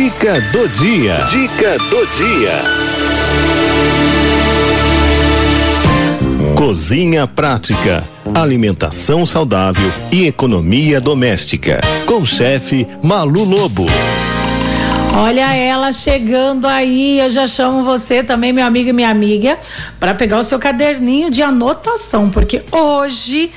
Dica do dia. Dica do dia. Cozinha prática, alimentação saudável e economia doméstica. Com o chefe Malu Lobo. Olha ela chegando aí, eu já chamo você também, meu amigo e minha amiga, para pegar o seu caderninho de anotação, porque hoje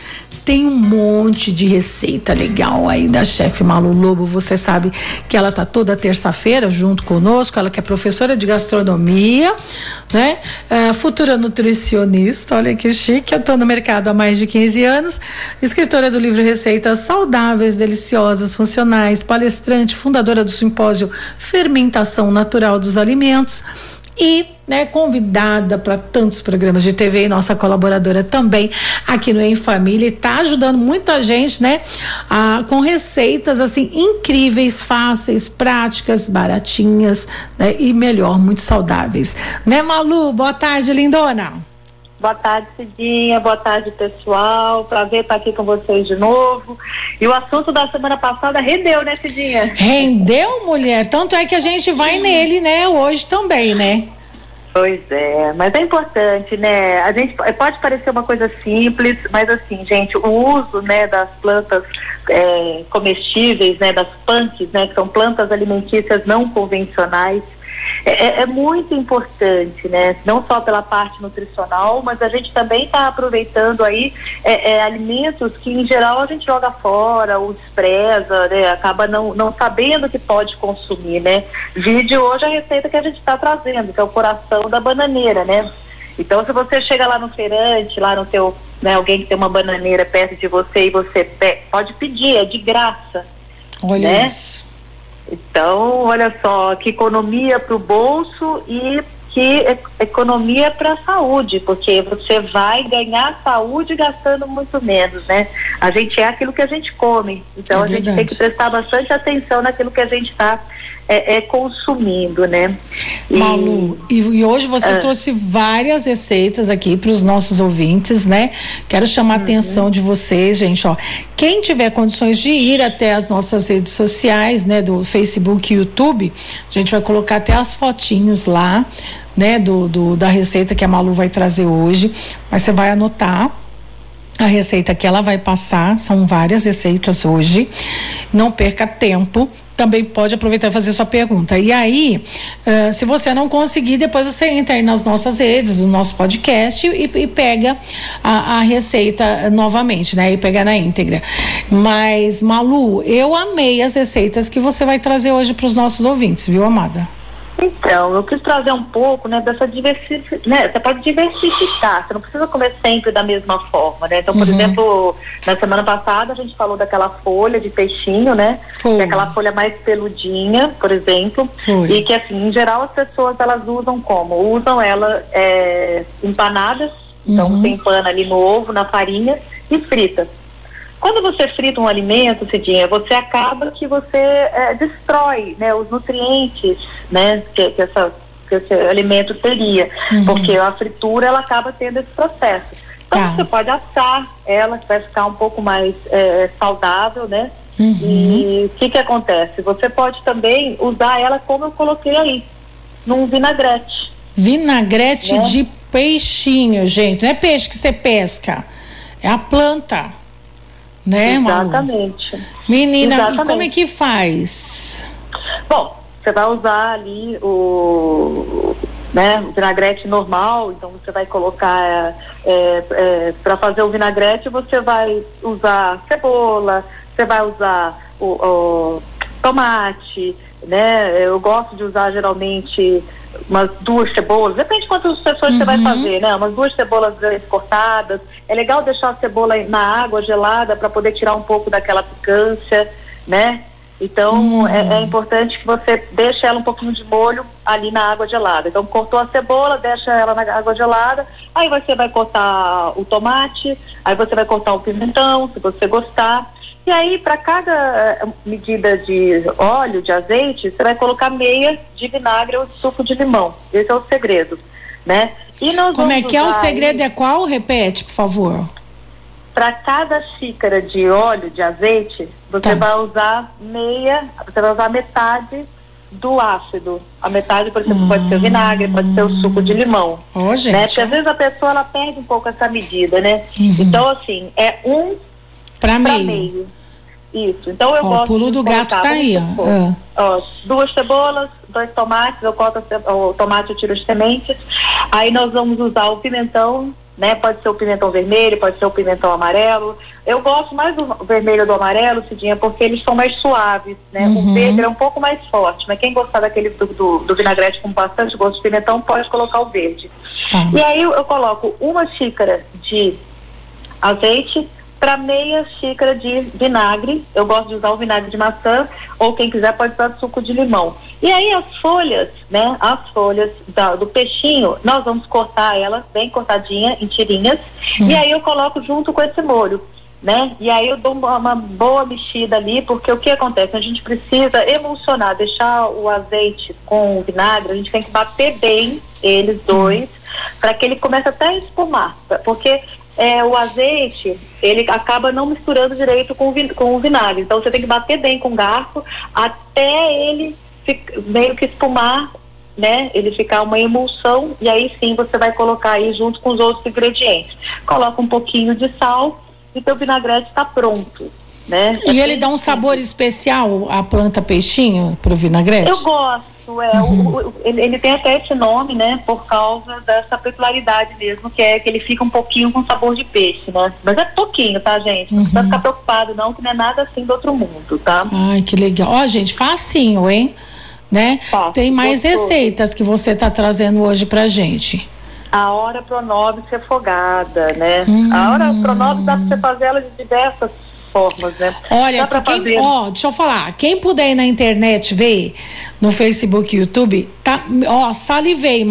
tem um monte de receita legal aí da chefe Malu Lobo. Você sabe que ela tá toda terça-feira junto conosco. Ela que é professora de gastronomia, né? Uh, futura nutricionista. Olha que chique. Tô no mercado há mais de 15 anos. Escritora do livro Receitas Saudáveis, Deliciosas, Funcionais. Palestrante, fundadora do simpósio Fermentação Natural dos Alimentos e né, convidada para tantos programas de TV e nossa colaboradora também aqui no Em Família está ajudando muita gente, né, a, com receitas assim incríveis, fáceis, práticas, baratinhas, né, e melhor, muito saudáveis. Né, Malu? Boa tarde, lindona. Boa tarde, Cidinha. Boa tarde, pessoal. Prazer estar aqui com vocês de novo. E o assunto da semana passada rendeu, né, Cidinha? Rendeu, mulher. Tanto é que a gente vai nele, né, hoje também, né? Pois é, mas é importante, né? A gente pode parecer uma coisa simples, mas assim, gente, o uso, né, das plantas é, comestíveis, né, das punks, né, que são plantas alimentícias não convencionais, é, é, é, muito importante, né? Não só pela parte nutricional, mas a gente também está aproveitando aí é, é, alimentos que em geral a gente joga fora ou despreza, né? Acaba não, não sabendo que pode consumir, né? Vídeo hoje a receita que a gente está trazendo, que é o coração da bananeira, né? Então, se você chega lá no feirante, lá no teu, né, alguém que tem uma bananeira perto de você e você pode pedir, é de graça. Olha né? isso. Então, olha só, que economia para o bolso e que economia para a saúde, porque você vai ganhar saúde gastando muito menos, né? A gente é aquilo que a gente come, então é a gente tem que prestar bastante atenção naquilo que a gente está é, é, consumindo, né? E, Malu, e, e hoje você ah, trouxe várias receitas aqui para os nossos ouvintes, né? Quero chamar a uhum. atenção de vocês, gente, ó. Quem tiver condições de ir até as nossas redes sociais, né, do Facebook e YouTube, a gente vai colocar até as fotinhos lá, né, do, do da receita que a Malu vai trazer hoje, mas você vai anotar a receita que ela vai passar, são várias receitas hoje. Não perca tempo, também pode aproveitar e fazer sua pergunta. E aí, uh, se você não conseguir, depois você entra aí nas nossas redes, no nosso podcast e, e pega a, a, receita novamente, né? E pega na íntegra. Mas, Malu, eu amei as receitas que você vai trazer hoje para os nossos ouvintes, viu, amada? Então, eu quis trazer um pouco, né, dessa diversificação, né, você pode diversificar, você não precisa comer sempre da mesma forma, né? Então, por uhum. exemplo, na semana passada a gente falou daquela folha de peixinho, né? Foi. Que é aquela folha mais peludinha, por exemplo, Foi. e que assim, em geral as pessoas elas usam como? Usam ela é, empanadas, então uhum. você empana ali no ovo, na farinha e frita. Quando você frita um alimento, Cidinha, você acaba que você é, destrói né, os nutrientes né, que, que, essa, que esse alimento teria, uhum. porque a fritura ela acaba tendo esse processo. Então tá. você pode assar ela, que vai ficar um pouco mais é, saudável, né? Uhum. E o que que acontece? Você pode também usar ela como eu coloquei aí, num vinagrete. Vinagrete né? de peixinho, gente. Não é peixe que você pesca, é a planta né, Exatamente. Malu? Menina, Exatamente. e como é que faz? Bom, você vai usar ali o, né, o vinagrete normal, então você vai colocar é, é, para fazer o vinagrete você vai usar cebola, você vai usar o, o tomate, né? Eu gosto de usar geralmente umas duas cebolas, depende de quantas pessoas uhum. você vai uhum. fazer, né? Umas duas cebolas cortadas. É legal deixar a cebola na água gelada para poder tirar um pouco daquela picância, né? Então uhum. é, é, importante que você deixe ela um pouquinho de molho ali na água gelada. Então cortou a cebola, deixa ela na água gelada, aí você vai cortar o tomate, aí você vai cortar o pimentão, se você gostar. E aí, para cada eh, medida de óleo, de azeite, você vai colocar meia de vinagre ou de suco de limão. Esse é o segredo, né? E nós Como é que é o segredo? Aí, é qual? Repete, por favor. Para cada xícara de óleo, de azeite, você tá. vai usar meia, você vai usar metade do ácido. A metade, por exemplo, pode ser o vinagre, pode ser o suco de limão. Ô, gente. Né? Porque às vezes a pessoa ela perde um pouco essa medida, né? Uhum. Então, assim, é um para meio. meio. Isso. Então eu Ó, gosto o pulo do gato tá aí, ó. Ah. ó, duas cebolas, dois tomates, eu corto o tomate, eu tiro as sementes. Aí nós vamos usar o pimentão, né? Pode ser o pimentão vermelho, pode ser o pimentão amarelo. Eu gosto mais do vermelho do amarelo, Cidinha, porque eles são mais suaves, né? Uhum. O verde é um pouco mais forte, mas quem gostar daquele do, do, do vinagrete com bastante gosto de pimentão, pode colocar o verde. Tá. E aí eu, eu coloco uma xícara de azeite para meia xícara de vinagre. Eu gosto de usar o vinagre de maçã, ou quem quiser pode usar suco de limão. E aí as folhas, né? As folhas da- do peixinho, nós vamos cortar ela bem cortadinha em tirinhas. E aí eu coloco junto com esse molho. Né? E aí eu dou uma, uma boa mexida ali, porque o que acontece? A gente precisa emulsionar, deixar o azeite com o vinagre, a gente tem que bater bem eles dois, para que ele comece até a espumar. Porque é, o azeite, ele acaba não misturando direito com o, com o vinagre. Então você tem que bater bem com o garfo até ele meio que espumar, né? Ele ficar uma emulsão e aí sim você vai colocar aí junto com os outros ingredientes. Coloca um pouquinho de sal e teu vinagrete está pronto, né? E ele bem dá um sabor especial à planta peixinho pro vinagrete? eu gosto, é. o- o- ele, ele tem até esse nome, né? Por causa dessa peculiaridade mesmo, que é que ele fica um pouquinho com sabor de peixe, né? Mas é pouquinho, tá, gente? Não precisa ficar preocupado, não, que não é nada assim do outro mundo, tá? Ai, que legal. Ó, gente, facinho, hein? Né? Fácil, Tem mais gostoso. receitas que você tá trazendo hoje pra gente. A hora pronobis refogada, né? Hum. A hora pronobis dá pra você fazer ela de diversas formas, né? Olha, dá quem, fazer. ó, deixa eu falar, quem puder ir na internet ver, no Facebook e YouTube, tá, ó, salivei,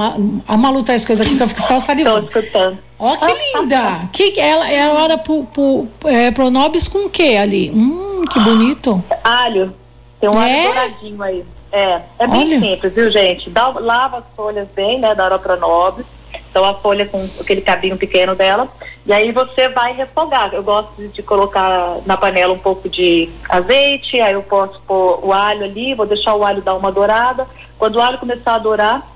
a Malu traz coisa aqui que eu fico só Tô salivando. escutando. Ó, que linda! Que, ela, ela hora pro, pro, é, pronobis com o que ali? Hum, que bonito. Alho. Tem um É? alho douradinho aí. É, é bem Olha. simples, viu, gente? Dá, lava as folhas bem, né, da Aeropronobis. Então, a folha com aquele cabinho pequeno dela. E aí você vai refogar. Eu gosto de, colocar na panela um pouco de azeite, aí eu posso pôr o alho ali, vou deixar o alho dar uma dourada. Quando o alho começar a dourar,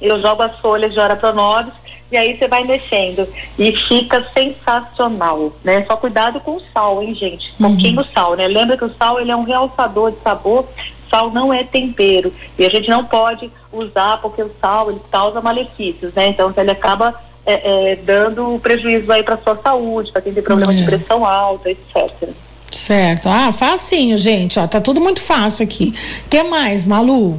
eu jogo as folhas de Aeropronobis e aí você vai mexendo. E fica sensacional, né? Só cuidado com o sal, hein, gente? Pouquinho sal, né? Lembra que o sal, ele é um realçador de sabor. Sal não é tempero. E a gente não pode usar porque o sal, ele causa malefícios, né? Então, ele acaba é, é, dando prejuízo aí para sua saúde, para quem tem problema É. de pressão alta, etc. Certo. Ah, facinho, gente. Ó, tá tudo muito fácil aqui. O que mais, Malu?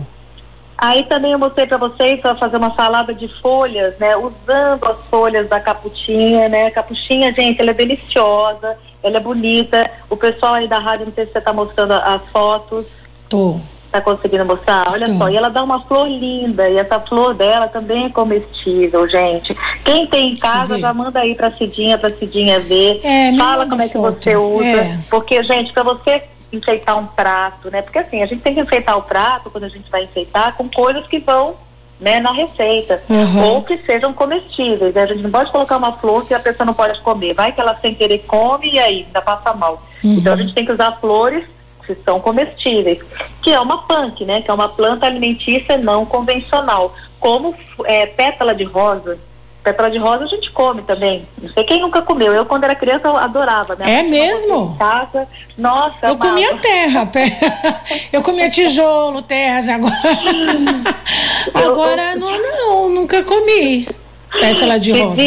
Aí também eu mostrei para vocês para fazer uma salada de folhas, né? Usando as folhas da capuchinha, né? A capuchinha, gente, ela é deliciosa, ela é bonita. O pessoal aí da rádio, não sei se você está mostrando as fotos, Tô. Tá conseguindo mostrar? Olha Tô. só, e ela dá uma flor linda, e essa flor dela também é comestível, gente. Quem tem em casa já manda aí pra Cidinha, pra Cidinha ver. É, Fala como é que foto. você usa. É. Porque, gente, para você enfeitar um prato, né? Porque assim, a gente tem que enfeitar o prato quando a gente vai enfeitar com coisas que vão né, na receita. Uhum. Ou que sejam comestíveis. A gente não pode colocar uma flor que a pessoa não pode comer. Vai que ela sem querer come e aí ainda passa mal. Uhum. Então a gente tem que usar flores que são comestíveis, que é uma punk, né? Que é uma planta alimentícia não convencional, como é, pétala de rosa. Pétala de rosa a gente come também. Não sei quem nunca comeu. Eu, quando era criança, eu adorava. Minha É mesmo? Casa. Nossa, Eu amava. comia terra, pé. eu comia tijolo, terra, assim, agora. agora não, não, nunca comi pétala de rosa.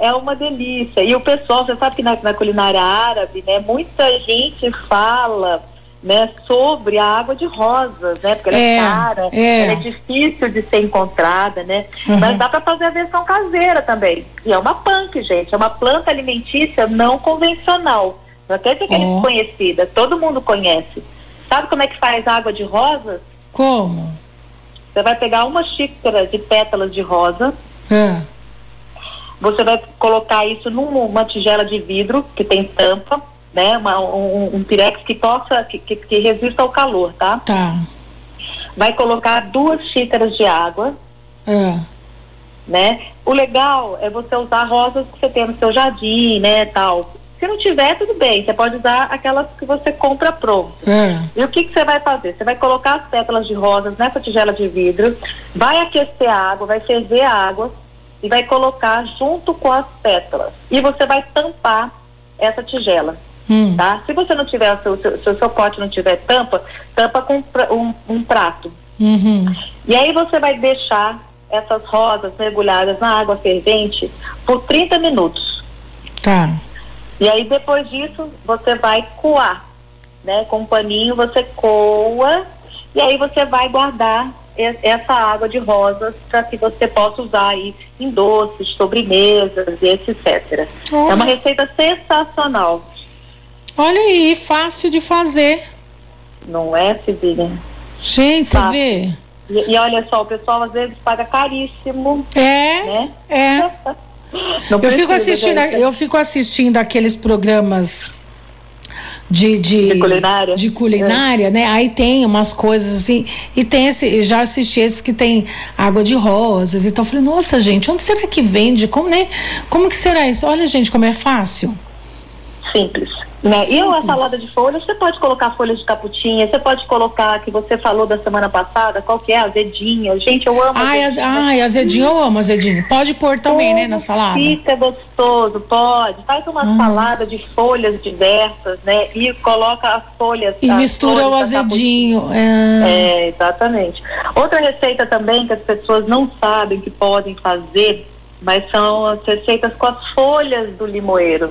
É uma delícia. E o pessoal, você sabe que na, na culinária árabe, né, muita gente fala né, sobre a água de rosas, né? Porque ela é, É, cara, é. ela é difícil de ser encontrada, né? Uhum. Mas dá para fazer a versão caseira também. E é uma punk, gente, é uma planta alimentícia não convencional. Não quer dizer que é desconhecida, todo mundo conhece. Sabe como é que faz água de rosas? Como? Você vai pegar uma xícara de pétalas de rosa, Ah, Você vai colocar isso numa tigela de vidro que tem tampa, né? Uma- um, um pirex que possa, que, que, que resista ao calor, tá? tá. Vai colocar duas xícaras de água, Ah, né? O legal é você usar rosas que você tem no seu jardim, né, tal. Se não tiver, tudo bem, você pode usar aquelas que você compra pronto. É. E o que, que você vai fazer? Você vai colocar as pétalas de rosas nessa tigela de vidro, vai aquecer a água, vai ferver a água e vai colocar junto com as pétalas. E você vai tampar essa tigela. Hum. Tá? Se você não tiver, se o seu, se o seu pote não tiver tampa, tampa com um, um prato. Uhum. E aí você vai deixar essas rosas mergulhadas na água fervente por 30 minutos. Tá. E aí depois disso você vai coar, né? Com um paninho você coa e aí você vai guardar essa água de rosas para que você possa usar aí em doces, sobremesas e etc. Olha. É uma receita sensacional, Olha aí, fácil de fazer. não é, Cidinha? Gente, você Tá. vê? E, e olha só, o pessoal às vezes paga caríssimo, É, né? é. Não Eu fico assistindo, eu fico assistindo aqueles programas de, de, De culinária? É. de culinária, né? Aí tem umas coisas assim, e tem esse, já assisti esse que tem água de rosas, então eu falei, nossa gente, onde será que vende? Como, né? Como que será isso? Olha, gente, como é fácil. Simples. Né? E a salada de folhas, você pode colocar folhas de caputinha, você pode colocar, que você falou da semana passada, qual que é? Azedinha. Gente, eu amo Ai, az, azedinha. ai, azedinho, eu amo azedinho. Pode pôr também, né, na salada. Fica gostoso, pode. Faz uma Ah. salada de folhas diversas, né? E coloca as folhas. E as mistura o folhas da azedinho. É. É, exatamente. Outra receita também que as pessoas não sabem que podem fazer, mas são as receitas com as folhas do limoeiro.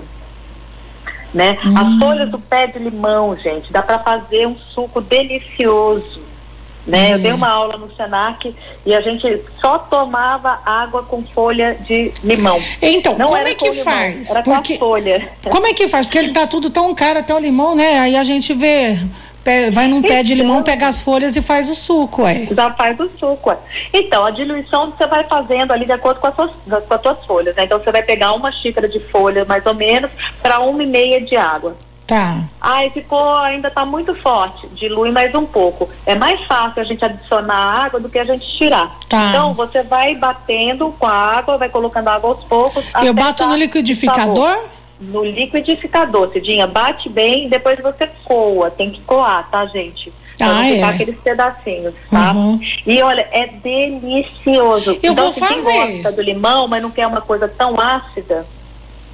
Né? Hum. As folhas do pé de limão, gente, dá para fazer um suco delicioso. Né? Eu dei uma aula no Senac e a gente só tomava água com folha de limão. Então, Não como é que limão, faz? Era Porque com a folha. como é que faz? Porque ele tá tudo tão caro até o limão, né? Aí a gente vê, vai num pé de Então. limão, pega as folhas e faz o suco, ué. Já faz o suco. é. Então, a diluição você vai fazendo ali de acordo com as suas, com as suas folhas. Né? Então, você vai pegar uma xícara de folha, mais ou menos, para uma e meia de água. Tá. Ai, ficou, ainda está muito forte. Dilui mais um pouco. É mais fácil a gente adicionar água do que a gente tirar. Tá. Então, você vai batendo com a água, vai colocando água aos poucos. Eu bato no liquidificador? No liquidificador, Cidinha, bate bem, depois você coa. Tem que coar, tá, gente? Pra Ah, não ficar é. aqueles pedacinhos, tá? Uhum. E olha, é delicioso. Eu então, vou se fazer. quem gosta do limão, mas não quer uma coisa tão ácida,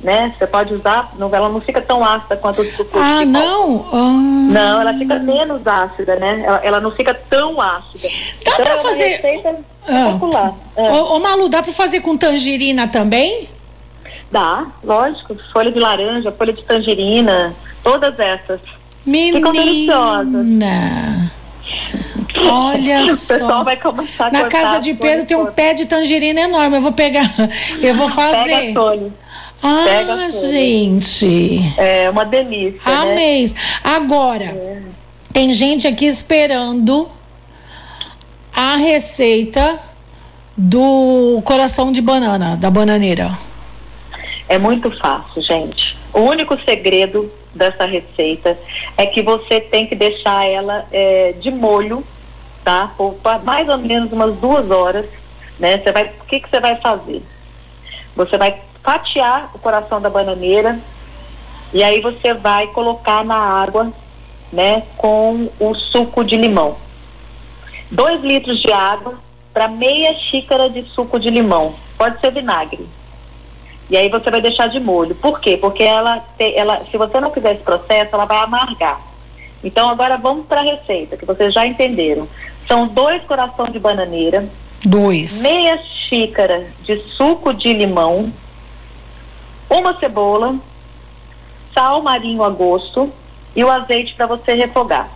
né? Você pode usar, não, ela não fica tão ácida quanto o suco Ah, não? Ah. Não, ela fica menos ácida, né? Ela, ela não fica tão ácida. Dá então, pra é fazer- receita Ah. espetacular. É. Ô, ô, Malu, dá pra fazer com tangerina também? Dá, lógico. Folha de laranja, folha de tangerina, todas essas. Menina. deliciosas. Olha o só. pessoal vai começar a Na casa as de Pedro tem um pé de tangerina enorme. Eu vou pegar. Eu vou Pega fazer. as folhas. Ah, pega gente. É uma delícia, né? Amei. Agora, tem gente aqui esperando a receita do coração de banana, da bananeira. É muito fácil, gente. O único segredo dessa receita é que você tem que deixar ela é, de molho, tá? Por mais ou menos umas duas horas, né? Você vai, o que que você vai fazer? Você vai fatiar o coração da bananeira e aí você vai colocar na água, né? Com o suco de limão. Dois litros de água para meia xícara de suco de limão. Pode ser vinagre. E aí você vai deixar de molho. Por quê? Porque ela, ela se você não fizer esse processo, ela vai amargar. Então agora vamos para a receita, que vocês já entenderam. São dois corações de bananeira, Dois. meia xícara de suco de limão, uma cebola, sal marinho a gosto e o azeite para você refogar.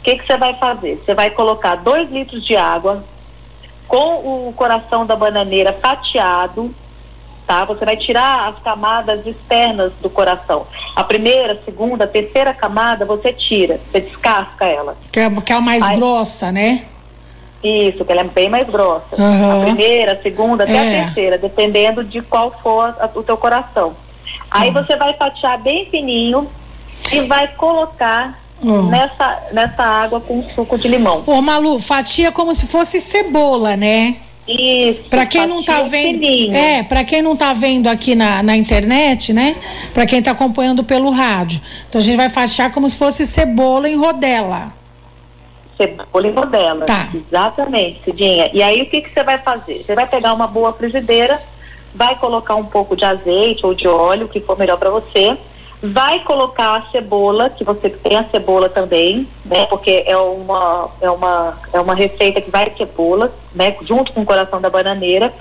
O que que você vai fazer? Você vai colocar dois litros de água com o coração da bananeira fatiado, tá? Você vai tirar as camadas externas do coração. A primeira, a segunda, a terceira camada você tira, você descasca ela. Que é, que é a mais Ai. grossa, né? Isso, que ela é bem mais grossa. Aham. A primeira, a segunda, até É. a terceira, dependendo de qual for a- o teu coração. Aí Uhum. você vai fatiar bem fininho e vai colocar Uhum. nessa, nessa água com suco de limão. Ô, Malu, fatia como se fosse cebola, né? Isso. Para quem não tá vendo, é, para quem não tá vendo aqui na, na internet, né? Para quem tá acompanhando pelo rádio. Então a gente vai fatiar como se fosse cebola em rodela. Cebola em rodela. Tá. Exatamente, Cidinha. E aí o que que você vai fazer? Você vai pegar uma boa frigideira, vai colocar um pouco de azeite ou de óleo, o que for melhor para você vai colocar a cebola, que você tem a cebola também, né? Porque é uma, é uma, é uma receita que vai cebola, né? Junto com o coração da bananeira.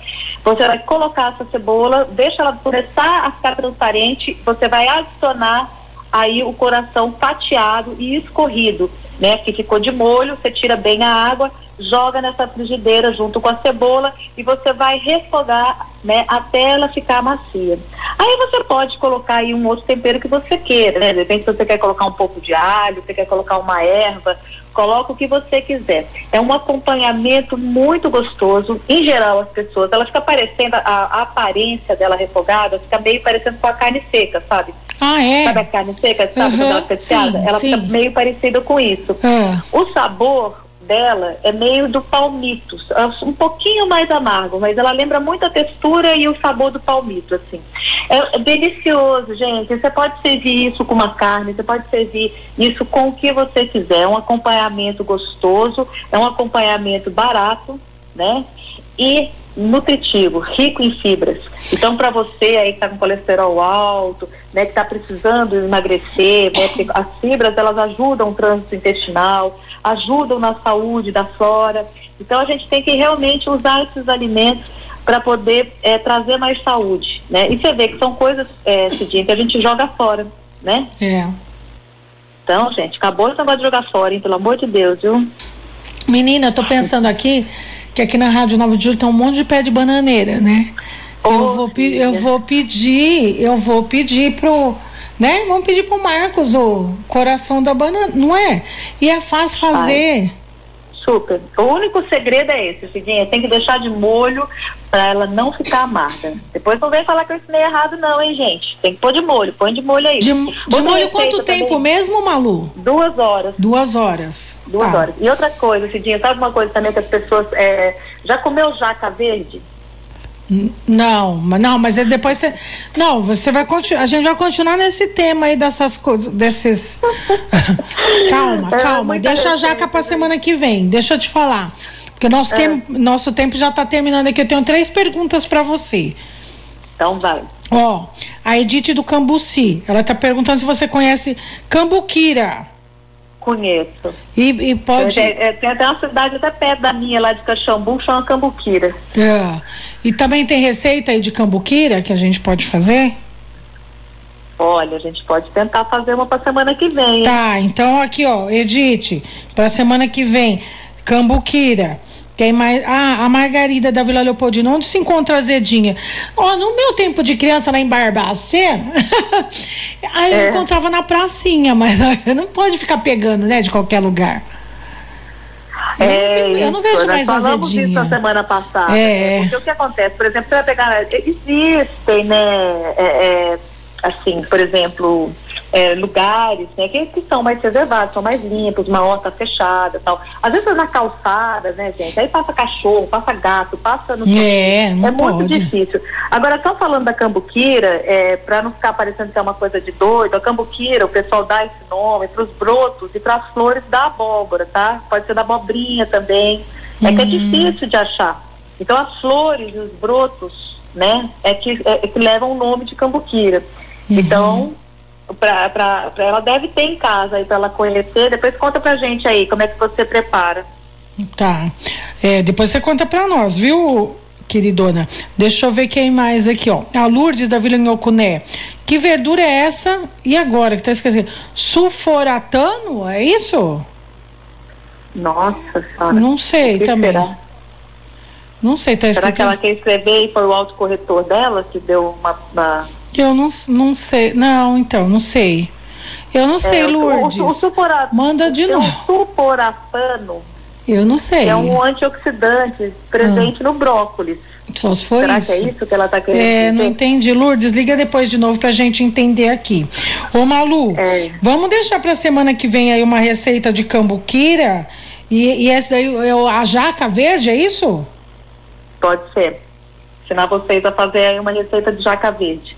Você vai colocar essa cebola, deixa ela começar a ficar transparente, você vai adicionar aí o coração fatiado e escorrido, né? Que ficou de molho, você tira bem a água, joga nessa frigideira junto com a cebola e você vai refogar, né, até ela ficar macia. Aí você pode colocar aí um outro tempero que você queira, né? De repente você quer colocar um pouco de alho, você quer colocar uma erva, coloca o que você quiser. É um acompanhamento muito gostoso. Em geral, as pessoas, ela fica parecendo, a, a aparência dela refogada fica meio parecendo com a carne seca, sabe? Ah, é? Sabe a carne seca, sabe uhum, ela pescada? Ela sim. fica meio parecida com isso. É. O sabor dela é meio do palmito, um pouquinho mais amargo, mas ela lembra muito a textura e o sabor do palmito, assim. É, é delicioso, gente. Você pode servir isso com uma carne, você pode servir isso com o que você quiser. É um acompanhamento gostoso, é um acompanhamento barato, né? E nutritivo, rico em fibras. Então, para você aí que está com colesterol alto, né, que está precisando emagrecer, né, as fibras elas ajudam o trânsito intestinal, ajudam na saúde da flora. Então, a gente tem que realmente usar esses alimentos para poder é, trazer mais saúde, né? E você vê que são coisas, é, Cidinha, que a gente joga fora, né? É. Então, gente, acabou esse negócio de jogar fora, hein? Pelo amor de Deus, viu? Menina, eu tô pensando aqui que aqui na Rádio Nova de Julho tem um monte de pé de bananeira, né? Oh, eu, vou, eu vou pedir, eu vou pedir pro, né? Vamos pedir pro Marcos o coração da banana, não é? E é fácil fazer. Ai. Super. O único segredo é esse, Cidinha. Tem que deixar de molho para ela não ficar amarga. Depois não vem falar que eu ensinei errado, não, hein, gente? Tem que pôr de molho. Põe de molho aí. De, de molho quanto tempo também, mesmo, Malu? Duas horas. Duas horas. Duas tá. horas. E outra coisa, Cidinha, sabe uma coisa também que as pessoas. É, já comeu jaca verde? Não, mas não, mas depois você. Não, você vai continuar. A gente vai continuar nesse tema aí dessas coisas. Desses. calma, é, calma. Deixa a jaca pra semana que vem. Deixa eu te falar. Porque nosso, é. tempo, nosso tempo já tá terminando aqui. Eu tenho três perguntas para você. Então vai. Ó, a Edith do Cambuci. Ela tá perguntando se você conhece Cambuquira. Conheço. E, e pode. É, é, tem até uma cidade até perto da minha, lá de Caxambu, chama Cambuquira. É. E também tem receita aí de Cambuquira que a gente pode fazer? Olha, a gente pode tentar fazer uma para semana que vem. Tá, então aqui, ó, Edite, para semana que vem, Cambuquira. Tem mais. Ah, a Margarida da Vila Leopoldina. Onde se encontra a Zedinha? Oh, no meu tempo de criança lá em Barbacena, aí é. eu encontrava na pracinha, mas não pode ficar pegando, né, de qualquer lugar. É, eu, não, eu não vejo mais a Zedinha. isso na semana passada. É. Né? Porque o que acontece, por exemplo, você vai pegar. Existem, né? É, é, assim, por exemplo é, lugares, né, que, que, são mais reservados, são mais limpos, uma horta fechada tal. Às vezes na calçada, né, gente? Aí passa cachorro, passa gato, passa no. É, não é muito difícil. Agora, só falando da cambuquira, é, para não ficar parecendo que é uma coisa de doido, a cambuquira, o pessoal dá esse nome para os brotos e para as flores da abóbora, tá? Pode ser da abobrinha também. É que é uhum. difícil de achar. Então, as flores e os brotos, né, é que, é, é que levam o nome de cambuquira. Uhum. Então, pra, ela deve ter em casa aí para ela conhecer. Depois conta pra gente aí como é que você prepara. Tá. É, depois você conta pra nós, viu, queridona? Deixa eu ver quem mais aqui, ó. A Lourdes da Vila Nhocuné. Que verdura é essa? E agora que tá esquecendo? Sulforatano, é isso? Nossa senhora. Não sei também. Será? Não sei, tá escrito. Será que ela quer escrever e foi o autocorretor dela que deu uma, uma eu não, não sei. Não, então, não sei. Eu não sei, é, Lourdes. O, o, Manda de novo. O sulforafano. Eu não sei. É um antioxidante presente ah. no brócolis. Só se for Será isso. que é isso que ela está querendo É, dizer? não entendi. Lourdes, liga depois de novo para a gente entender aqui. Ô, Malu, é. vamos deixar para semana que vem aí uma receita de cambuquira e, e essa daí, é a jaca verde, é isso? Pode ser. Ensinar vocês a fazer aí uma receita de jaca verde.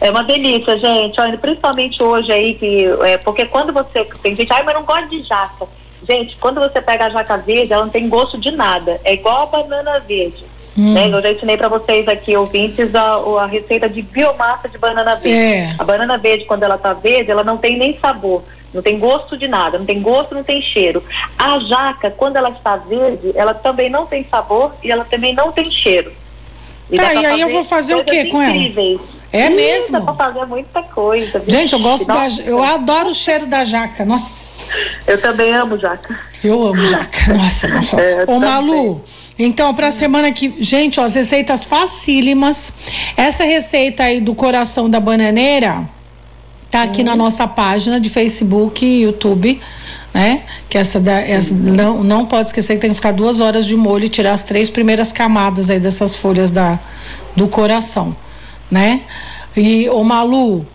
É uma delícia, gente. Olha, principalmente hoje aí, que, é, porque quando você. Tem gente, ai, mas não gosta de jaca. Gente, quando você pega a jaca verde, ela não tem gosto de nada. É igual a banana verde. Hum. Né? Eu já ensinei para vocês aqui, ouvintes, a, a, receita de biomassa de banana verde. É. A banana verde, quando ela tá verde, ela não tem nem sabor. Não tem gosto de nada, não tem gosto, não tem cheiro. A jaca, quando ela está verde, ela também não tem sabor e ela também não tem cheiro. E tá, e aí eu vou fazer o que com ela? É Isso, mesmo? Dá pra fazer muita coisa. Viu? Gente, eu gosto Nossa. da. Eu adoro o cheiro da jaca. Nossa. Eu também amo jaca. Eu amo jaca. Nossa, nossa. É, Ô, Malu. Então, para a semana que. Gente, ó, as receitas facílimas. Essa receita aí do coração da bananeira tá aqui hum. na nossa página de Facebook e YouTube né? Que essa, da, essa não, não pode esquecer que tem que ficar duas horas de molho e tirar as três primeiras camadas aí dessas folhas da, do coração, né? E o Malu,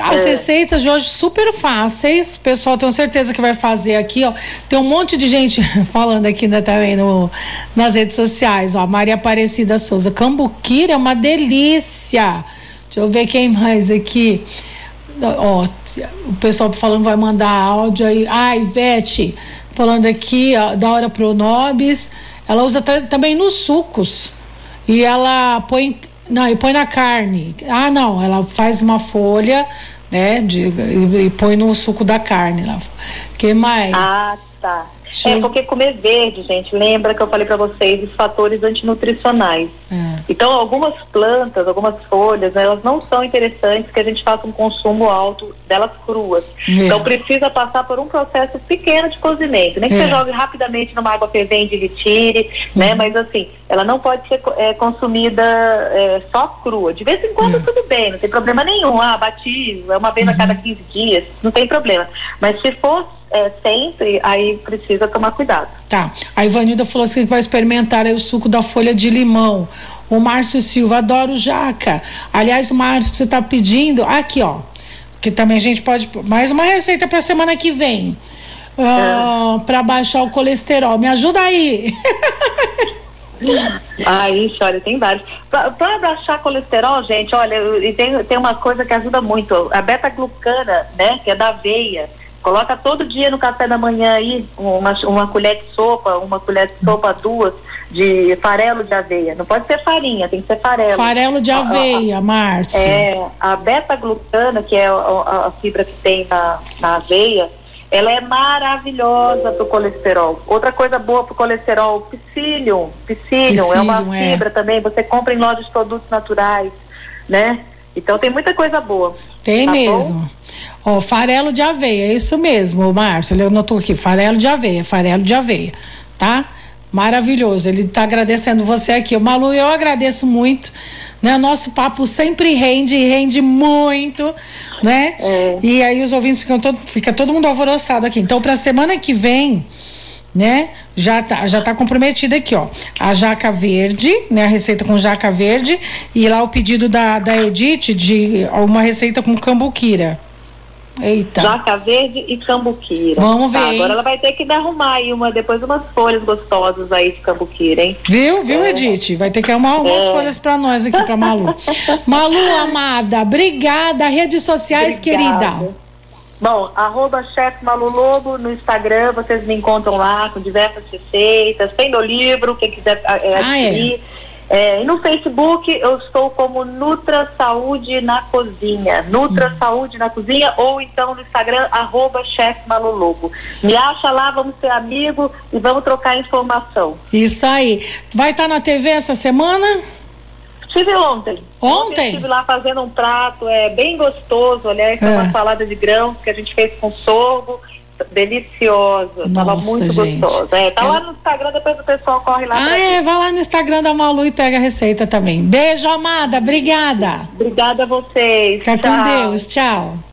as é. receitas de hoje super fáceis. Pessoal, tenho certeza que vai fazer aqui, ó. Tem um monte de gente falando aqui né, também no, nas redes sociais, ó. Maria Aparecida Souza. Cambuquira é uma delícia. Deixa eu ver quem mais aqui. Ó, o pessoal falando vai mandar áudio aí. Ah, Ivete, falando aqui, ó, da hora Pronobis. Ela usa também nos sucos. E ela põe. Não, e põe na carne. Ah, não, ela faz uma folha, né? De, e, e põe no suco da carne. Lá. que mais? Ah, tá. É porque comer verde, gente, lembra que eu falei para vocês os fatores antinutricionais. É. Então, algumas plantas, algumas folhas, elas não são interessantes que a gente faça um consumo alto delas cruas. É. Então, precisa passar por um processo pequeno de cozimento. Nem que é. você jogue rapidamente numa água fervente e tire, né? Uhum. Mas assim, ela não pode ser é, consumida é, só crua. De vez em quando é. tudo bem, não tem problema nenhum. Ah, bati é uma vez uhum. a cada 15 dias, não tem problema. Mas se for é, sempre, aí precisa tomar cuidado. Tá. A Ivanilda falou assim que vai experimentar o suco da folha de limão. O Márcio Silva, adoro jaca. Aliás, o Márcio está pedindo, aqui ó, que também a gente pode, mais uma receita para semana que vem. É. Para baixar o colesterol. Me ajuda aí. Aí, olha, tem vários. Para baixar colesterol, gente, olha, e tem, tem uma coisa que ajuda muito. A beta-glucana, né, que é da aveia Coloca todo dia no café da manhã aí uma, uma colher de sopa, uma colher de sopa, duas, de farelo de aveia. Não pode ser farinha, tem que ser farelo. Farelo de aveia, Márcia. É, a beta-glutana, que é a, a, a, fibra que tem na, na aveia, ela é maravilhosa para o colesterol. Outra coisa boa para o colesterol, psyllium. Psyllium é uma é. fibra também, você compra em lojas de produtos naturais, né? Então tem muita coisa boa. Tem tá mesmo. Bom? Ó, farelo de aveia, é isso mesmo, Márcio. Ele anotou aqui, farelo de aveia, farelo de aveia, tá? Maravilhoso. Ele está agradecendo você aqui. O Malu, eu agradeço muito. Né? Nosso papo sempre rende e rende muito, né? É. E aí os ouvintes ficam todo, fica todo mundo alvoroçado aqui. Então, para a semana que vem, né? Já tá, já tá comprometida aqui, ó. A jaca verde, né? A receita com jaca verde e lá o pedido da, da Edith de uma receita com cambuquira. Eita. Jaca verde e cambuquira. Vamos ver. Tá, agora ela vai ter que arrumar aí uma, depois umas folhas gostosas aí de cambuquira, hein? Viu, viu, é. Edith? Vai ter que arrumar umas é. folhas para nós aqui, para Malu. Malu, amada, obrigada. Redes sociais, obrigada. querida. Bom, arroba chefe Malu Lobo no Instagram, vocês me encontram lá com diversas receitas. Tem meu livro, quem quiser é, adquirir. Ah, é. É, e no Facebook eu estou como Nutra Saúde na Cozinha. Nutra hum. Saúde na Cozinha ou então no Instagram, arroba chefe Malolobo. Me acha lá, vamos ser amigos e vamos trocar informação. Isso aí. Vai estar tá na TV essa semana? Estive ontem. Ontem? Estive lá fazendo um prato, é bem gostoso, aliás, é. uma salada de grãos que a gente fez com sorgo deliciosa, Nossa, tava muito gente. gostosa. É, tá lá no Instagram, depois o pessoal corre lá. Ah, é, vai lá no Instagram da Malu e pega a receita também. Beijo, amada, obrigada. Obrigada a vocês. Fica com Deus, tchau.